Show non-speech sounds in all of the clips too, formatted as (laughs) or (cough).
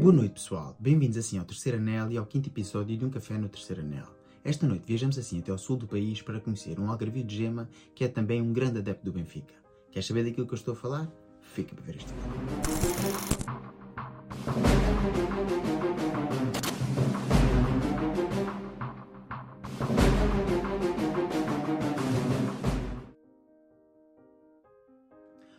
Boa noite, pessoal. Bem-vindos assim ao terceiro anel e ao quinto episódio de Um Café no Terceiro Anel. Esta noite viajamos assim até ao sul do país para conhecer um algarvio de gema que é também um grande adepto do Benfica. Quer saber daquilo que eu estou a falar? Fica para ver este vídeo.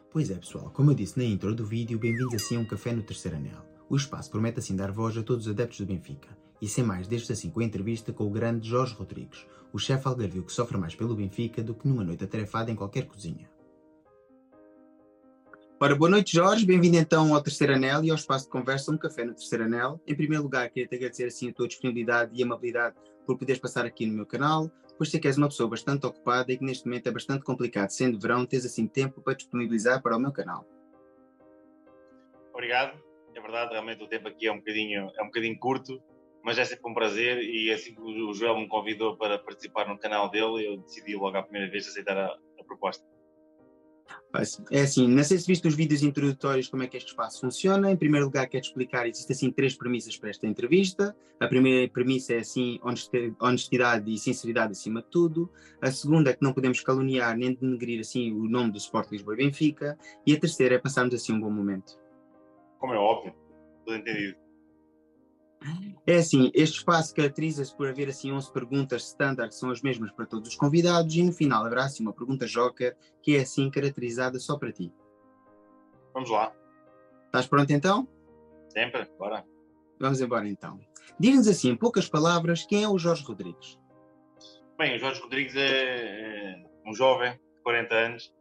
Pois é, pessoal, como eu disse na intro do vídeo, bem-vindos assim a um café no terceiro anel. O espaço promete assim dar voz a todos os adeptos do Benfica. E sem mais, deixo assim com a entrevista com o grande Jorge Rodrigues, o chefe algarvio que sofre mais pelo Benfica do que numa noite atarefada em qualquer cozinha. Ora, boa noite, Jorge. Bem-vindo então ao Terceiro Anel e ao espaço de conversa Um Café no Terceiro Anel. Em primeiro lugar, queria te agradecer assim a tua disponibilidade e amabilidade por poderes passar aqui no meu canal, pois sei que és uma pessoa bastante ocupada e que neste momento é bastante complicado, sendo verão, tens assim tempo para disponibilizar para o meu canal. Obrigado. É verdade, realmente o tempo aqui é um bocadinho, é um bocadinho curto, mas é sempre um prazer e assim que o Joel me convidou para participar no canal dele, eu decidi logo à primeira vez aceitar a, a proposta. É assim, não sei se viste os vídeos introdutórios como é que este espaço funciona. Em primeiro lugar, quero explicar, existem assim três premissas para esta entrevista. A primeira premissa é assim, honestidade e sinceridade acima de tudo. A segunda é que não podemos caluniar nem denegrir assim o nome do Sport Lisboa e Benfica. E a terceira é passarmos assim um bom momento. Como é óbvio, tudo entendido. É assim, este espaço caracteriza-se por haver assim 11 perguntas standard, que são as mesmas para todos os convidados, e no final haverá assim uma pergunta joker, que é assim caracterizada só para ti. Vamos lá. Estás pronto então? Sempre, bora. Vamos embora então. Diz-nos assim, em poucas palavras, quem é o Jorge Rodrigues? Bem, o Jorge Rodrigues é, é um jovem de 40 anos,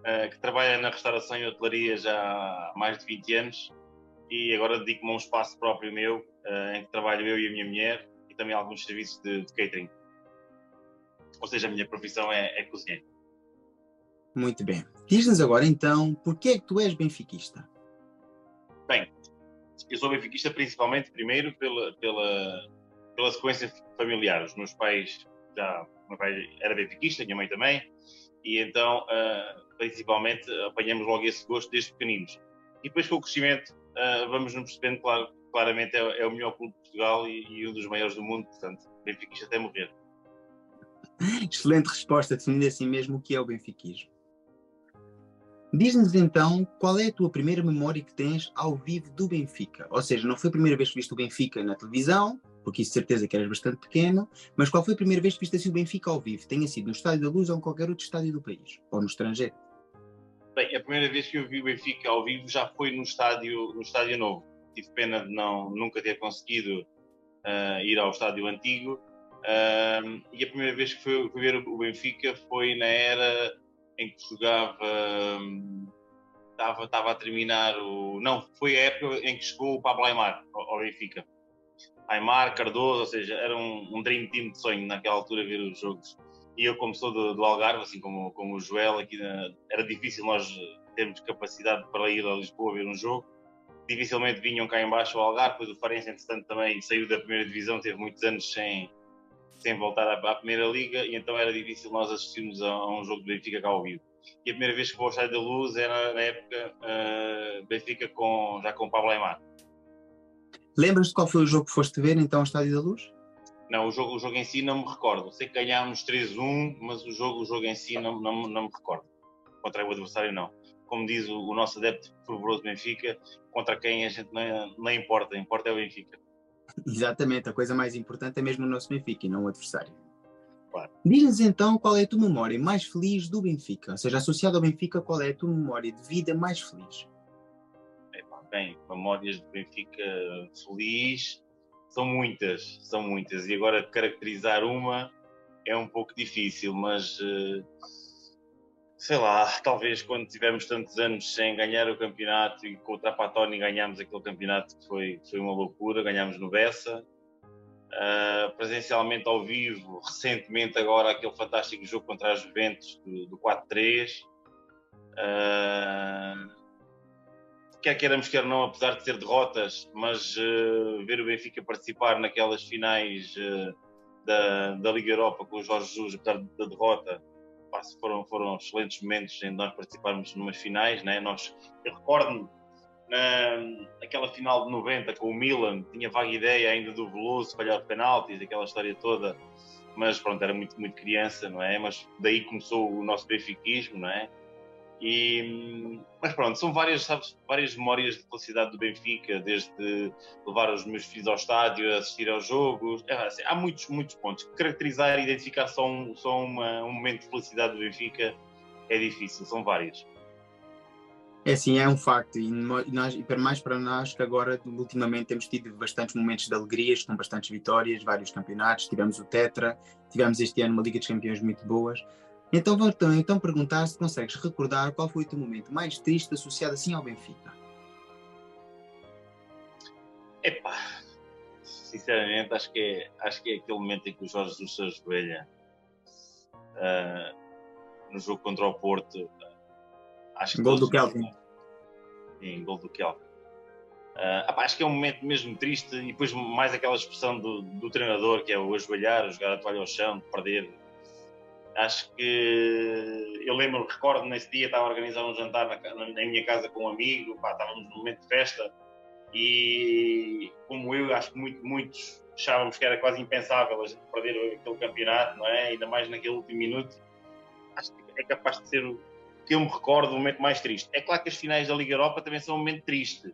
uh, que trabalha na restauração e hotelaria já há mais de 20 anos e agora dedico-me a um espaço próprio meu, uh, em que trabalho eu e a minha mulher e também alguns serviços de, de catering. Ou seja, a minha profissão é, é cozinheiro. Muito bem. Diz-nos agora então, porquê é que tu és benfiquista? Bem, eu sou benfiquista principalmente, primeiro, pela, pela, pela sequência familiar. Os meus pais, já, meu pai era benfiquista, minha mãe também, e então, uh, principalmente, apanhamos logo esse gosto desde pequeninos. E depois com o crescimento, uh, vamos nos percebendo, claro, claramente é, é, o melhor clube de Portugal e, e, um dos maiores do mundo, portanto, benfiquista até morrer. Excelente resposta, definindo assim mesmo o que é o benfiquismo. Diz-nos então qual é a tua primeira memória que tens ao vivo do Benfica. Ou seja, não foi a primeira vez que viste o Benfica na televisão, porque isso de certeza que eras bastante pequeno, mas qual foi a primeira vez que viste assim o Benfica ao vivo? Tenha sido no Estádio da Luz ou em qualquer outro estádio do país, ou no estrangeiro? Bem, a primeira vez que eu vi o Benfica ao vivo já foi no estádio, no estádio novo. Tive pena de não, nunca ter conseguido uh, ir ao estádio antigo. Uh, e a primeira vez que fui, fui, ver o Benfica foi na era em que jogava. Estava, estava a terminar o. Não, foi a época em que chegou o Pablo Aymar ao Benfica. Aymar, Cardoso, ou seja, era um, um dream team de sonho naquela altura ver os jogos. E eu, como sou do, do Algarve, assim como, como o Joel, aqui na, era difícil nós termos capacidade para ir a Lisboa ver um jogo. Dificilmente vinham cá embaixo ao Algarve, pois o Farense, entretanto, também saiu da primeira divisão, teve muitos anos sem, sem voltar à, à primeira liga, e então era difícil nós assistirmos a, a um jogo de Benfica cá ao vivo. E a primeira vez que vou ao Estádio da Luz era na época uh, Benfica com, já com o Pablo Aymar. Lembras-te qual foi o jogo que foste ver então ao Estádio da Luz? Não, o jogo, o jogo em si não me recordo. Sei que ganhámos 3-1, mas o jogo, o jogo em si não, não, não me recordo. Contra o adversário, não. Como diz o, o nosso adepto fervoroso Benfica, contra quem a gente não, não importa, importa é o Benfica. (laughs) Exatamente, a coisa mais importante é mesmo o nosso Benfica e não o adversário. Claro. Diz-nos então qual é a tua memória mais feliz do Benfica, ou seja, associada ao Benfica, qual é a tua memória de vida mais feliz? Bem, memórias do Benfica feliz são muitas, são muitas. E agora caracterizar uma é um pouco difícil, mas eh, sei lá, talvez quando tivemos tantos anos sem ganhar o campeonato e com o Trapatoni ganhámos aquele campeonato que foi, foi uma loucura, ganhámos no Bessa. Uh, presencialmente ao vivo, recentemente agora aquele fantástico jogo contra a Juventus do, do 4-3. Uh, quer queiramos, quer não, apesar de ser derrotas, mas uh, ver o Benfica participar naquelas finais uh, da, da Liga Europa com o Jorge Jesus, apesar da derrota, pá, foram, foram excelentes momentos em nós participarmos numas finais. Né? Nós, eu recordo-me na, naquela final de 90 com o Milan, tinha vaga ideia ainda do Veloso, falhar de penaltis, aquela história toda, mas pronto, era muito, muito criança, não é? Mas daí começou o nosso benfiquismo, não é? E, mas pronto, são várias, sabes, várias memórias de felicidade do Benfica, desde levar os meus filhos ao estádio, assistir aos jogos. É, assim, há muitos, muitos pontos. Caracterizar e identificar só, um, só uma, um momento de felicidade do Benfica é difícil, são várias. É sim, é um facto, e, nós, e para mais para nós que agora, ultimamente, temos tido bastantes momentos de alegrias, com bastantes vitórias, vários campeonatos, tivemos o Tetra, tivemos este ano uma Liga dos Campeões muito boas, então vou então, perguntar se consegues recordar qual foi o teu momento mais triste associado assim ao Benfica. Epá, sinceramente acho que é, acho que é aquele momento em que o Jorge Jesus se ajoelha uh, no jogo contra o Porto. acho que gol do Kelvin. Sim, gol do Kelvin. Uh, acho que é um momento mesmo triste e depois mais aquela expressão do, do treinador que é o ajoelhar, jogar a toalha ao chão, perder Acho que eu lembro, recordo nesse dia, estava a organizar um jantar na, na, minha casa com um amigo, pá, estávamos num momento de festa e, como eu, acho que muito, muitos achávamos que era quase impensável a gente perder aquele campeonato, não é? Ainda mais naquele último minuto. Acho que é capaz de ser o que eu me recordo o momento mais triste. É claro que as finais da Liga Europa também são um momento triste,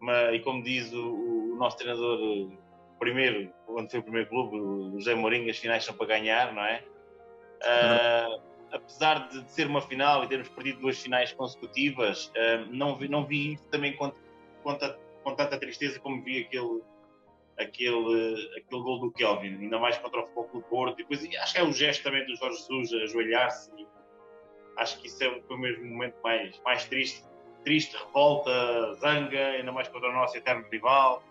mas, e como diz o, o nosso treinador primeiro, quando foi o primeiro clube, o José Mourinho, as finais são para ganhar, não é? Uh, apesar de, ser uma final e termos perdido duas finais consecutivas, uh, não, vi, não vi isso também com, com, com, tanta tristeza como vi aquele, aquele, aquele gol do Kelvin, ainda mais contra o Futebol do Porto. E depois, acho que é o gesto também do Jorge Jesus ajoelhar-se. Acho que isso é, foi o mesmo momento mais, mais triste. Triste, revolta, zanga, ainda mais contra o nosso eterno rival.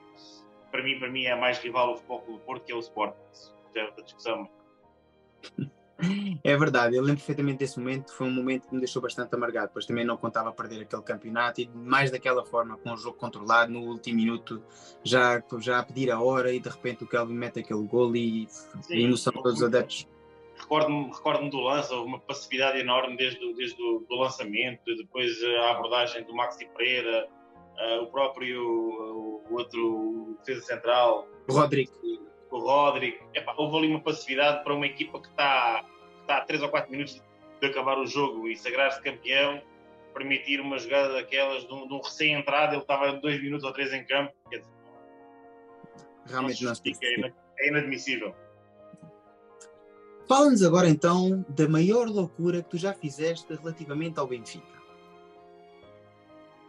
Para mim, para mim é mais rival o Futebol do Porto que é o Sport. Isso é outra discussão. É verdade, eu lembro perfeitamente desse momento, foi um momento que me deixou bastante amargado, pois também não contava perder aquele campeonato e mais daquela forma, com o jogo controlado, no último minuto, já, já a pedir a hora e de repente o Kelvin mete aquele gol e Sim, a emoção de todos os adeptos. Recordo-me recordo do lance, houve uma passividade enorme desde, desde o do lançamento, depois a abordagem do Maxi Pereira, uh, o próprio o, o outro defesa central, Rodrigo o Rodrigo. Epá, houve ali uma passividade para uma equipa que está, que está a 3 ou 4 minutos de acabar o jogo e sagrar-se campeão, permitir uma jogada daquelas de um, um recém-entrado, ele estava 2 minutos ou 3 em campo. Dizer, Realmente não, não é inadmissível. Fala-nos agora então da maior loucura que tu já fizeste relativamente ao Benfica.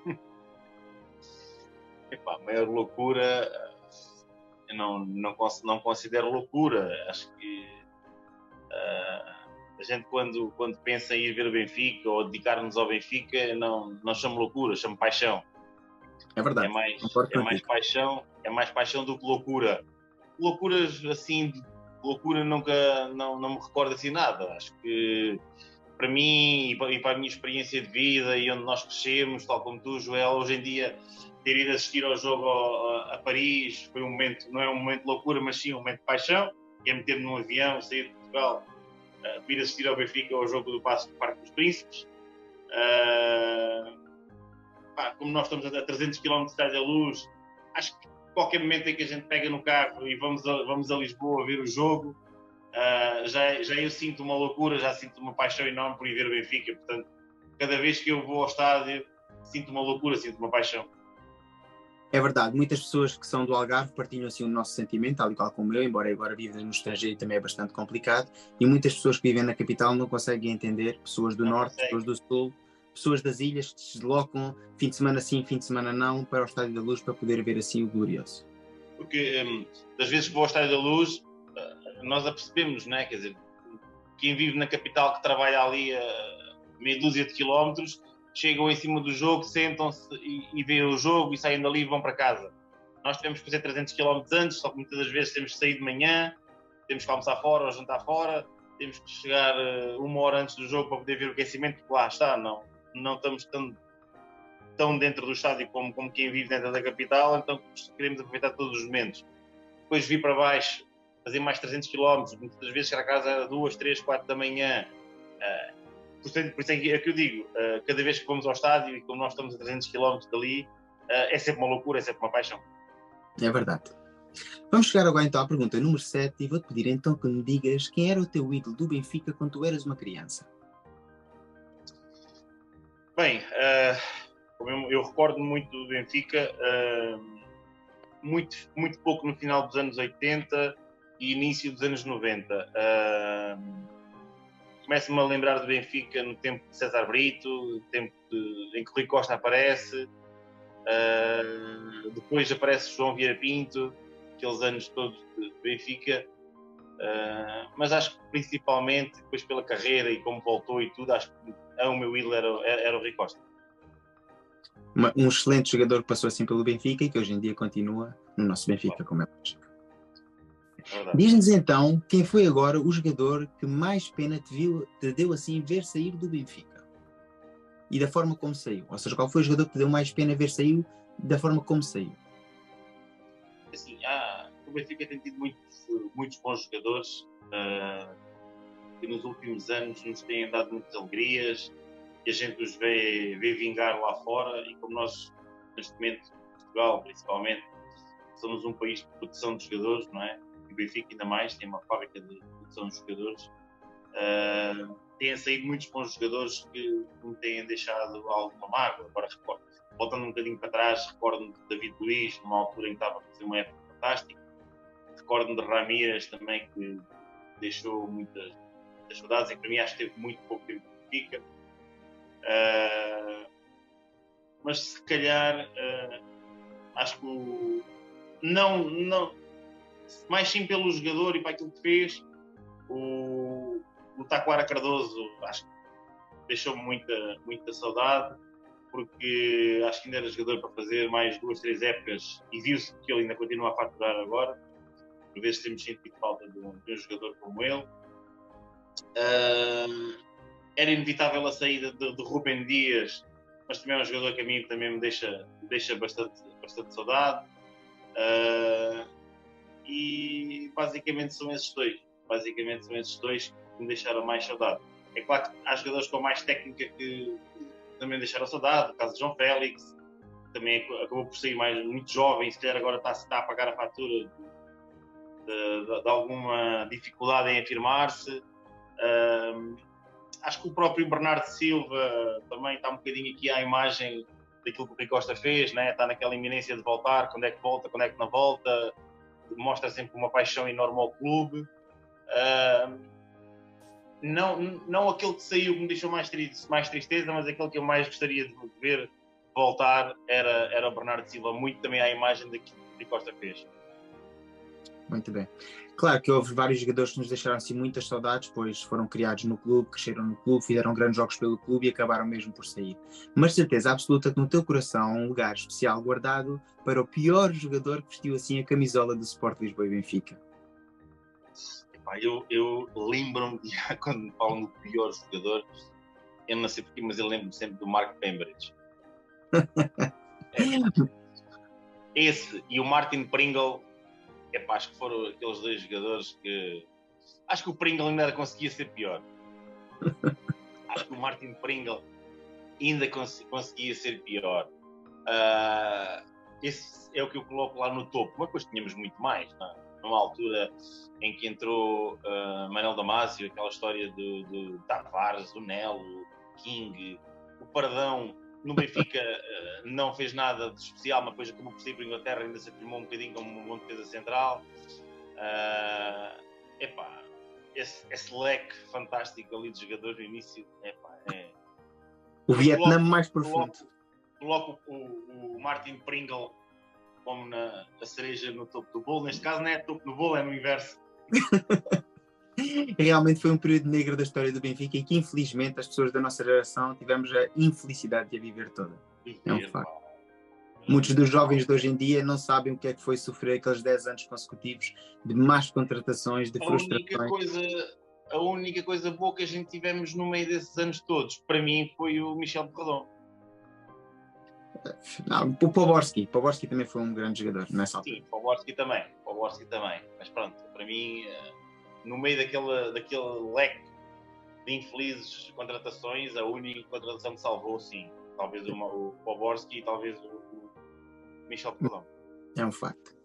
(laughs) Epá, a maior loucura não, não, não considero loucura. Acho que uh, a gente, quando, quando pensa em ir ver o Benfica ou dedicar-nos ao Benfica, não, não chama loucura, chama paixão. É verdade. É mais, é mais paixão, é mais paixão do que loucura. Loucuras assim, loucura nunca não, não me recordo assim nada. Acho que para mim e para a minha experiência de vida e onde nós crescemos, tal como tu, Joel, hoje em dia ter ido assistir ao jogo a, Paris foi um momento, não é um momento de loucura, mas sim um momento de paixão, que é meter-me num avião, sair de Portugal, uh, ir assistir ao Benfica ao jogo do Passo do Parque dos Príncipes. Uh, pá, como nós estamos a 300 km de da Luz, acho que qualquer momento em que a gente pega no carro e vamos a, vamos a Lisboa ver o jogo, uh, já, já eu sinto uma loucura, já sinto uma paixão enorme por ir ver o Benfica. Portanto, cada vez que eu vou ao estádio, sinto uma loucura, sinto uma paixão. É verdade, muitas pessoas que são do Algarve partilham assim o nosso sentimento, tal e qual como eu, embora agora viva no estrangeiro também é bastante complicado, e muitas pessoas que vivem na capital não conseguem entender, pessoas do não norte, consegue. pessoas do sul, pessoas das ilhas que se deslocam fim de semana sim, fim de semana não, para o Estádio da Luz para poder ver assim o glorioso. Porque um, das vezes que vou ao Estádio da Luz, nós apercebemos, né? quer dizer, quem vive na capital que trabalha ali a meia dúzia de quilómetros, chegam em cima do jogo, sentam-se e, e veem o jogo e saem dali e vão para casa. Nós tivemos que fazer 300 km antes, só que muitas das vezes temos que sair de manhã, temos que almoçar fora ou jantar fora, temos que chegar uh, uma hora antes do jogo para poder ver o aquecimento, porque lá está, não, não estamos tão, tão dentro do estádio como, como quem vive dentro da capital, então queremos aproveitar todos os momentos. Depois vir para baixo, fazer mais 300 km, muitas vezes chegar a casa 2, 3, 4 da manhã, uh, por isso é que é eu digo, uh, cada vez que vamos ao estádio e como nós estamos a 300 km dali, é sempre uma loucura, é sempre uma paixão. É verdade. Vamos chegar agora então à pergunta número 7 e vou-te pedir então que me digas quem era o teu ídolo do Benfica quando tu eras uma criança. Bem, uh, eu, eu recordo muito do Benfica, uh, muito, muito pouco no final dos anos 80 e início dos anos 90. Uh, Começo-me a lembrar do Benfica no tempo de César Brito, tempo de, em que Rui Costa aparece, uh, depois aparece João Vieira Pinto, aqueles anos todos de Benfica. Uh, mas acho que principalmente depois pela carreira e como voltou e tudo, acho que o meu ídolo era, era o Rui Costa. um excelente jogador que passou assim pelo Benfica e que hoje em dia continua no nosso Benfica, como é lógico. É Diz-nos então quem foi agora o jogador que mais pena te, viu, te deu assim ver sair do Benfica e da forma como saiu. Ou seja, qual foi o jogador que te deu mais pena ver sair da forma como saiu? Assim, ah, o Benfica tem tido muitos, muitos bons jogadores uh, que nos últimos anos nos têm dado muitas alegrias e a gente os vê, vê vingar lá fora e como nós, neste momento, Portugal principalmente, somos um país de produção de jogadores, não é? E o Benfica ainda mais tem uma fábrica de produção de jogadores. Uh, têm saído muitos bons jogadores que me têm deixado alguma mágoa. Agora recordo, voltando um bocadinho para trás, recordo-me de David Luiz, numa altura em que estava a fazer uma época fantástica. Recordo-me de Ramírez também, que deixou muitas, muitas saudades, que para mim acho que teve muito pouco tempo de Benfica. Uh, mas se calhar uh, acho que o, não, não, mais sim pelo jogador e para aquilo que fez, o, o Taquara Cardoso acho que deixou-me muita, muita saudade, porque acho que ainda era jogador para fazer mais duas, três épocas e viu-se que ele ainda continua a faturar agora. Por vezes temos sentido falta de um, de um jogador como ele. Era inevitável a saída de, de Rubem Dias, mas também é um jogador que a mim também me deixa, deixa bastante, bastante saudade. Uh, e basicamente são esses dois. Basicamente são esses dois que me deixaram mais saudade. É claro que há jogadores com mais técnica que também deixaram saudade. O caso de João Félix, também acabou por sair mais muito jovem, se calhar agora está, está a pagar a fatura de, de, de alguma dificuldade em afirmar-se. Uh, acho que o próprio Bernardo Silva também está um bocadinho aqui à imagem daquilo que o Rui Costa fez, né? está naquela iminência de voltar, quando é que volta, quando é que não volta, mostra sempre uma paixão enorme ao clube. Uh, não, não aquele que saiu que me deixou mais, triste, mais tristeza, mas aquele que eu mais gostaria de ver voltar era, era o Bernardo Silva, muito também à imagem daquilo que o Costa fez. Muito bem. Claro que houve vários jogadores que nos deixaram assim muitas saudades, pois foram criados no clube, cresceram no clube, fizeram grandes jogos pelo clube e acabaram mesmo por sair. Mas certeza absoluta que no teu coração há um lugar especial guardado para o pior jogador que vestiu assim a camisola do Sport Lisboa e Benfica. Eu, eu lembro-me, (laughs) quando me falam do pior jogador, eu não sei porquê, mas eu lembro-me sempre do Mark Pembridge. (laughs) é. Esse e o Martin Pringle epá, acho que foram aqueles dois jogadores que. Acho que o Pringle ainda conseguia ser pior. (laughs) acho que o Martin Pringle ainda cons conseguia ser pior. Uh, esse é o que eu coloco lá no topo, mas depois tínhamos muito mais. Não? É? Numa altura em que entrou uh, Manuel Damasio, aquela história do, do Tavares, o Nelo, King, o Pardão no Benfica uh, não fez nada de especial, mas depois acabou por sair para a Inglaterra ainda se afirmou um bocadinho como uma bom defesa central. Uh, epá, esse, esse, leque fantástico ali de jogadores no início, epá, é... O Vietnã mais profundo. Coloco, coloco o, o, Martin Pringle como na a cereja no topo do bolo. Neste caso não é topo do bolo, é no inverso. (laughs) (laughs) realmente foi um período negro da história do Benfica e que infelizmente as pessoas da nossa geração tivemos a infelicidade de a viver toda. É um facto. Muitos dos jovens de hoje em dia não sabem o que é que foi sofrer aqueles 10 anos consecutivos de más contratações, de frustrações. A única coisa, a única coisa boa que a gente tivemos no meio desses anos todos, para mim, foi o Michel Perrodon. Não, o Poborski. Poborski também foi um grande jogador nessa altura. Sim, Poborski também. Poborski também. Mas pronto, para mim eh, no meio daquele, daquele leque de infelizes contratações, a única contratação que salvou, sim, talvez o, o Poborski e talvez o, o, Michel Pelão. É um facto.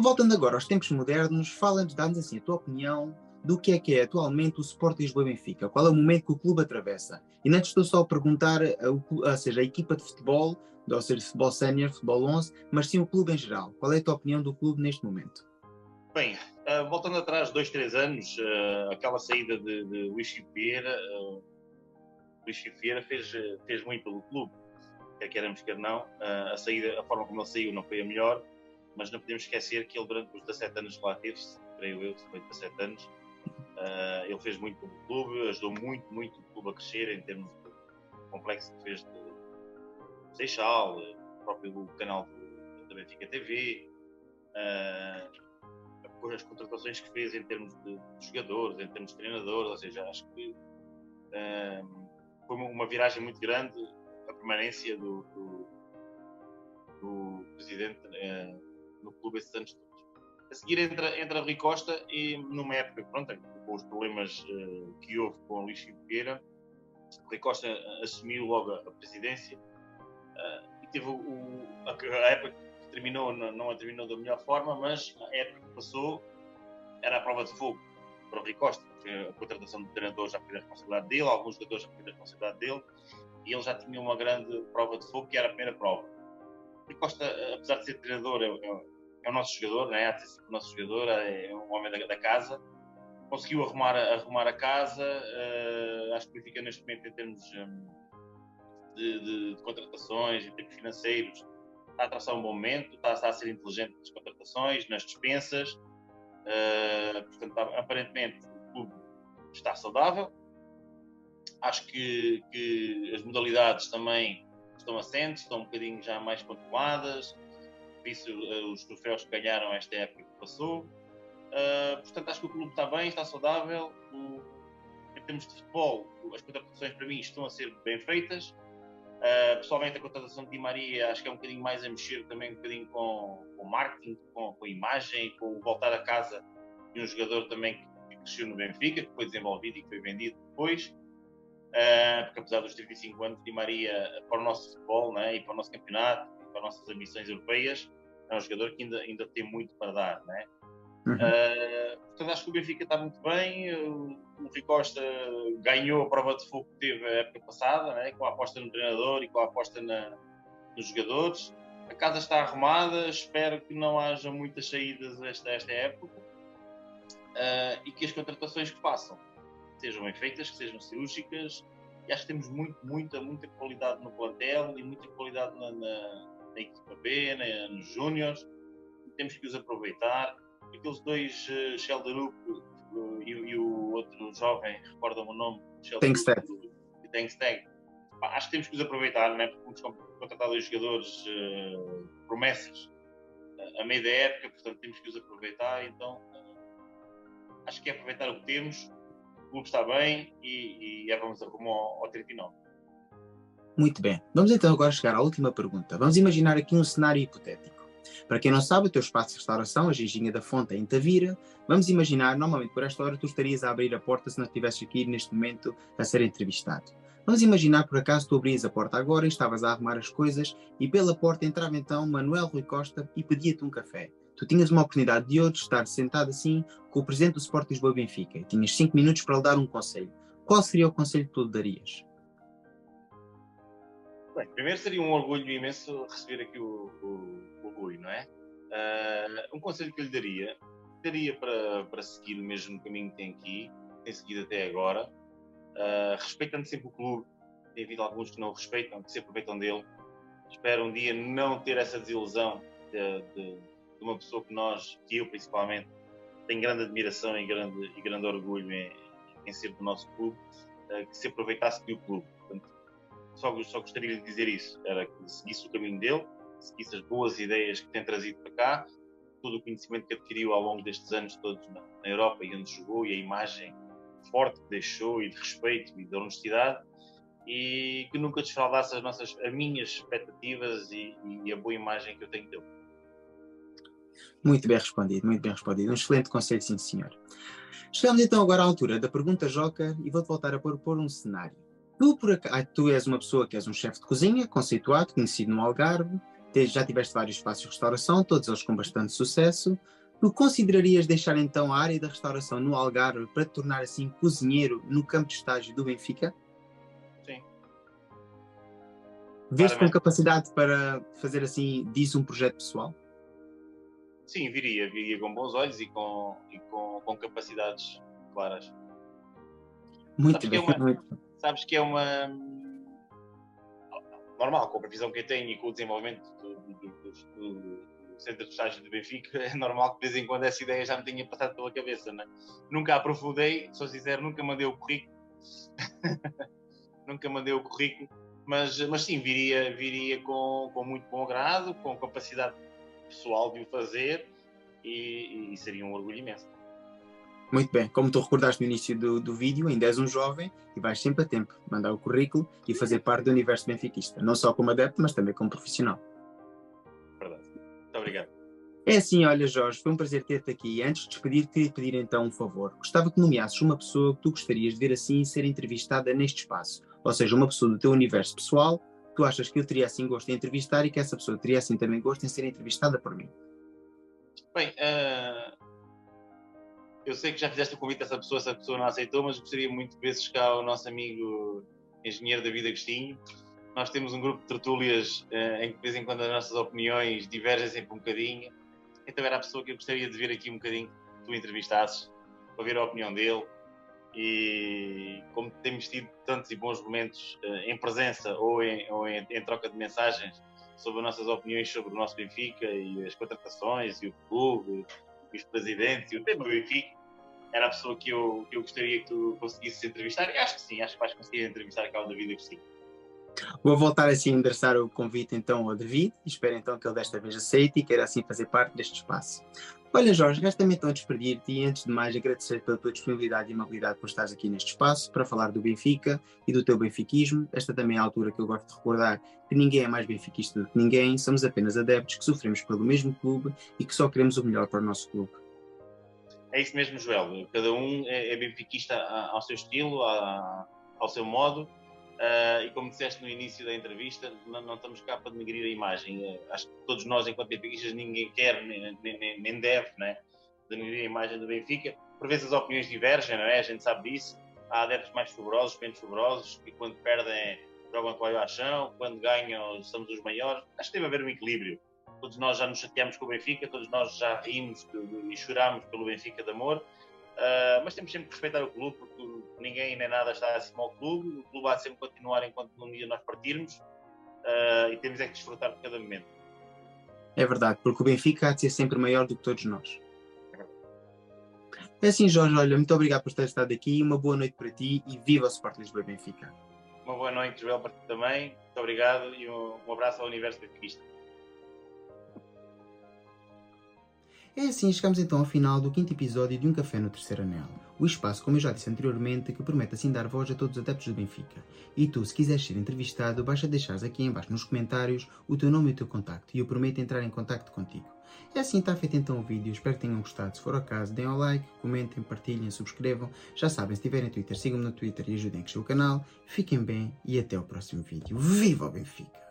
Voltando agora aos tempos modernos, fala-nos, dá-nos assim a tua opinião do que é que é atualmente o Sport Lisboa Benfica. Qual é o momento que o clube atravessa? E não estou só a perguntar, ou seja, a equipa de futebol, ou seja, futebol sénior, futebol 11, mas sim o clube em geral. Qual é a tua opinião do clube neste momento? Bem, uh, voltando atrás, dois, três anos, uh, aquela saída de, de Luís Vieira, uh, Luís Vieira fez, fez muito pelo clube, quer queiramos, quer não. A saída, a forma como ele saiu não foi a melhor, mas não podemos esquecer que ele durante os 17 anos que lá teve, creio eu, foi 17 anos, ele fez muito pelo clube, ajudou muito, muito o clube a crescer em termos de complexo que fez de Seixal, o próprio canal da Benfica TV, uh, as contratações que fez em termos de, jogadores, em termos de treinadores, ou seja, acho que uh, foi uma viragem muito grande a permanência do, do, do presidente uh, no clube esses anos todos. A seguir entra, entra Rui Costa e numa época, pronto, com os problemas uh, que houve com o Luís Figueira, Rui Costa assumiu logo a, presidência uh, e teve o, a, a, época terminou, não, a terminou da melhor forma, mas a época que passou era a prova de fogo para o Rui Costa, porque a contratação do treinador já foi da responsabilidade dele, alguns jogadores já foi da responsabilidade dele, e ele já tinha uma grande prova de fogo, que era a primeira prova. Rui Costa, apesar de ser treinador, é, é, é o nosso jogador, né? é o nosso jogador, é um homem da, da casa, conseguiu arrumar, arrumar a casa, uh, acho que o Benfica neste momento em termos um, de, de, de, contratações, em termos financeiros, está a traçar um bom momento, está, está a ser inteligente nas contratações, nas dispensas, uh, portanto, aparentemente o clube está saudável, acho que, que as modalidades também estão assentes, estão um bocadinho já mais controladas, visto uh, os troféus que ganharam esta época que passou. Uh, portanto, acho que o clube está bem, está saudável. O, em termos de futebol, as contratações para mim estão a ser bem feitas. Uh, pessoalmente, a contratação de Di Maria acho que é um bocadinho mais a mexer também um bocadinho com, o marketing, com, com a imagem, com o voltar a casa de um jogador também que, que cresceu no Benfica, que foi desenvolvido e que foi vendido depois. Uh, porque apesar dos 35 anos, Di Maria, para o nosso futebol né, e para o nosso campeonato, e para as nossas ambições europeias, é um jogador que ainda, ainda tem muito para dar. Né? Uhum. Uh, portanto, acho que o Benfica está muito bem. O, Rui Costa ganhou a prova de fogo que teve a época passada, né, com a aposta no treinador e com a aposta na, nos jogadores. A casa está arrumada, espero que não haja muitas saídas esta, esta época uh, e que as contratações que façam sejam bem feitas, que sejam cirúrgicas. E acho que temos muito, muita, muita qualidade no plantel e muita qualidade na, na, na equipa B, na, nos Júniors. Temos que os aproveitar. Aqueles dois, uh, Shelderup uh, e, e, o outro jovem, recordam-me o nome? Tanksteg. Tanksteg. Acho que temos que os aproveitar, né? porque temos contratado dois jogadores uh, promessas uh, a meio da época, portanto temos que os aproveitar. Então, acho que é aproveitar o que temos clube está bem e, e é vamos rumo ao, ao 39. Muito bem. Vamos então agora chegar à última pergunta. Vamos imaginar aqui um cenário hipotético. Para quem não sabe, o teu espaço de restauração, a Ginginha da Fonte, é em Tavira. Vamos imaginar, normalmente por esta hora, tu estarias a abrir a porta se não estivesse aqui neste momento a ser entrevistado. Vamos imaginar, por acaso, tu abrias a porta agora e estavas a arrumar as coisas e pela porta entrava então Manuel Rui Costa e pedia-te um café tu tinhas uma oportunidade de hoje estar sentado assim com o presidente do Sport Lisboa Benfica e tinhas cinco minutos para lhe dar um conselho. Qual seria o conselho que tu lhe darias? Bem, primeiro seria um orgulho imenso receber aqui o, o, o Rui, não é? Uh, um conselho que eu lhe daria, daria para, para seguir o mesmo caminho que tem aqui, tem seguido até agora, uh, respeitando sempre o clube. Tem havido alguns que não o respeitam, que se aproveitam dele. Espero um dia não ter essa desilusão de, de de uma pessoa que nós, que eu principalmente, tenho grande admiração e grande, e grande orgulho em, em ser do nosso clube, uh, que se aproveitasse do clube. Só, só gostaria de dizer isso, era que seguisse o caminho dele, seguisse as boas ideias que tem trazido para cá, todo o conhecimento que adquiriu ao longo destes anos todos na, na Europa e onde jogou e a imagem forte que deixou e de respeito e de honestidade e que nunca desfraudasse as nossas, as minhas expectativas e, e a boa imagem que eu tenho dele. Muito bem respondido, muito bem respondido. Um excelente conselho, sim, senhor. Chegamos então agora à altura da pergunta Joca e vou-te voltar a propor um cenário. Tu, por acaso, tu és uma pessoa que és um chefe de cozinha, conceituado, conhecido no Algarve, já tiveste vários espaços de restauração, todos eles com bastante sucesso. Tu considerarias deixar então a área da restauração no Algarve para te tornar assim cozinheiro no campo de estágio do Benfica? Sim. Vês com capacidade para fazer assim disso um projeto pessoal? Sim, viria, viria com bons olhos e com, e com, com capacidades claras. Muito sabes bem. É uma, sabes que é uma. Normal, com a previsão que eu tenho e com o desenvolvimento do, do, do, centro de estágio do Benfica, (laughs) é normal que de vez em quando essa ideia já me tenha passado pela cabeça. Né? Nunca aprofundei, sou sincero, nunca mandei o currículo. (laughs) nunca mandei o currículo, mas, mas sim, viria, viria com, com muito bom grado, com capacidade pessoal de o fazer e, e seria um orgulho imenso. Muito bem, como tu recordaste no início do, do vídeo, ainda és um jovem e vais sempre a tempo mandar o currículo e fazer parte do universo benfiquista, não só como adepto, mas também como profissional. Verdade. Muito obrigado. É assim, olha Jorge, foi um prazer ter-te aqui. Antes de despedir, queria pedir então um favor. Gostava que nomeasses uma pessoa que tu gostarias de ver assim ser entrevistada neste espaço. Ou seja, uma pessoa do teu universo pessoal que tu achas que eu teria assim gosto em entrevistar e que essa pessoa teria assim também gosto em ser entrevistada por mim. Bem, uh, eu sei que já fizeste o convite a essa pessoa, essa pessoa não aceitou, mas gostaria muito de ver cá o nosso amigo engenheiro David Agostinho. Nós temos um grupo de tertúlias uh, em que de vez em quando as nossas opiniões divergem sempre um bocadinho. Então era a pessoa que eu gostaria de ver aqui um bocadinho que tu entrevistasses, para ver a opinião dele. E como temos tido tantos e bons momentos uh, em presença ou, em, ou em, em troca de mensagens sobre as nossas opiniões sobre o nosso Benfica e as contratações e o clube, os presidentes e o tema Benfica, era a pessoa que eu, que eu gostaria que tu conseguisses entrevistar. E acho que sim, acho que vais conseguir entrevistar aquela David que sim. Vou voltar assim a endereçar o convite então ao David espero então que ele desta vez aceite e queira assim fazer parte deste espaço. Olha Jorge, resta-me então despedir-te e antes de mais agradecer pela tua disponibilidade e amabilidade por estares aqui neste espaço para falar do Benfica e do teu benfiquismo. Esta também é a altura que eu gosto de recordar que ninguém é mais benfiquista do que ninguém, somos apenas adeptos que sofremos pelo mesmo clube e que só queremos o melhor para o nosso clube. É isso mesmo, Joel. Cada um é, é benfiquista ao seu estilo, ao seu modo. Uh, e como disseste no início da entrevista, não, não estamos cá para denegrir a imagem. Uh, acho que todos nós, enquanto benfiquistas, ninguém quer nem, nem, nem deve né, denegrir a imagem do Benfica. Por vezes as opiniões divergem, não é? A gente sabe disso. Há adeptos mais fervorosos, menos fervorosos, que quando perdem jogam com a chão, quando ganham somos os maiores. Acho que deve haver um equilíbrio todos nós já nos chateamos com o Benfica, todos nós já rimos e choramos pelo Benfica de amor, uh, mas temos sempre que respeitar o clube, porque ninguém nem nada está acima ao clube, o clube há de sempre continuar enquanto um dia nós partirmos uh, e temos é que desfrutar de cada momento. É verdade, porque o Benfica há de ser sempre maior do que todos nós. É assim, Jorge, olha, muito obrigado por ter estado aqui, uma boa noite para ti e viva o Sport Lisboa Benfica. Uma boa noite, Joel, para ti também, muito obrigado e um, um abraço ao universo benfiquista. É assim, chegamos então ao final do quinto episódio de Um Café no Terceiro Anel. O espaço, como eu já disse anteriormente, que promete assim dar voz a todos os adeptos do Benfica. E tu, se quiseres ser entrevistado, basta deixares aqui embaixo nos comentários o teu nome e o teu contacto, e eu prometo entrar em contacto contigo. É assim, está feito então o vídeo, espero que tenham gostado. Se for o caso, deem o like, comentem, partilhem, subscrevam. Já sabem, se tiverem Twitter, sigam-me no Twitter e ajudem a crescer o canal. Fiquem bem e até o próximo vídeo. Viva o Benfica!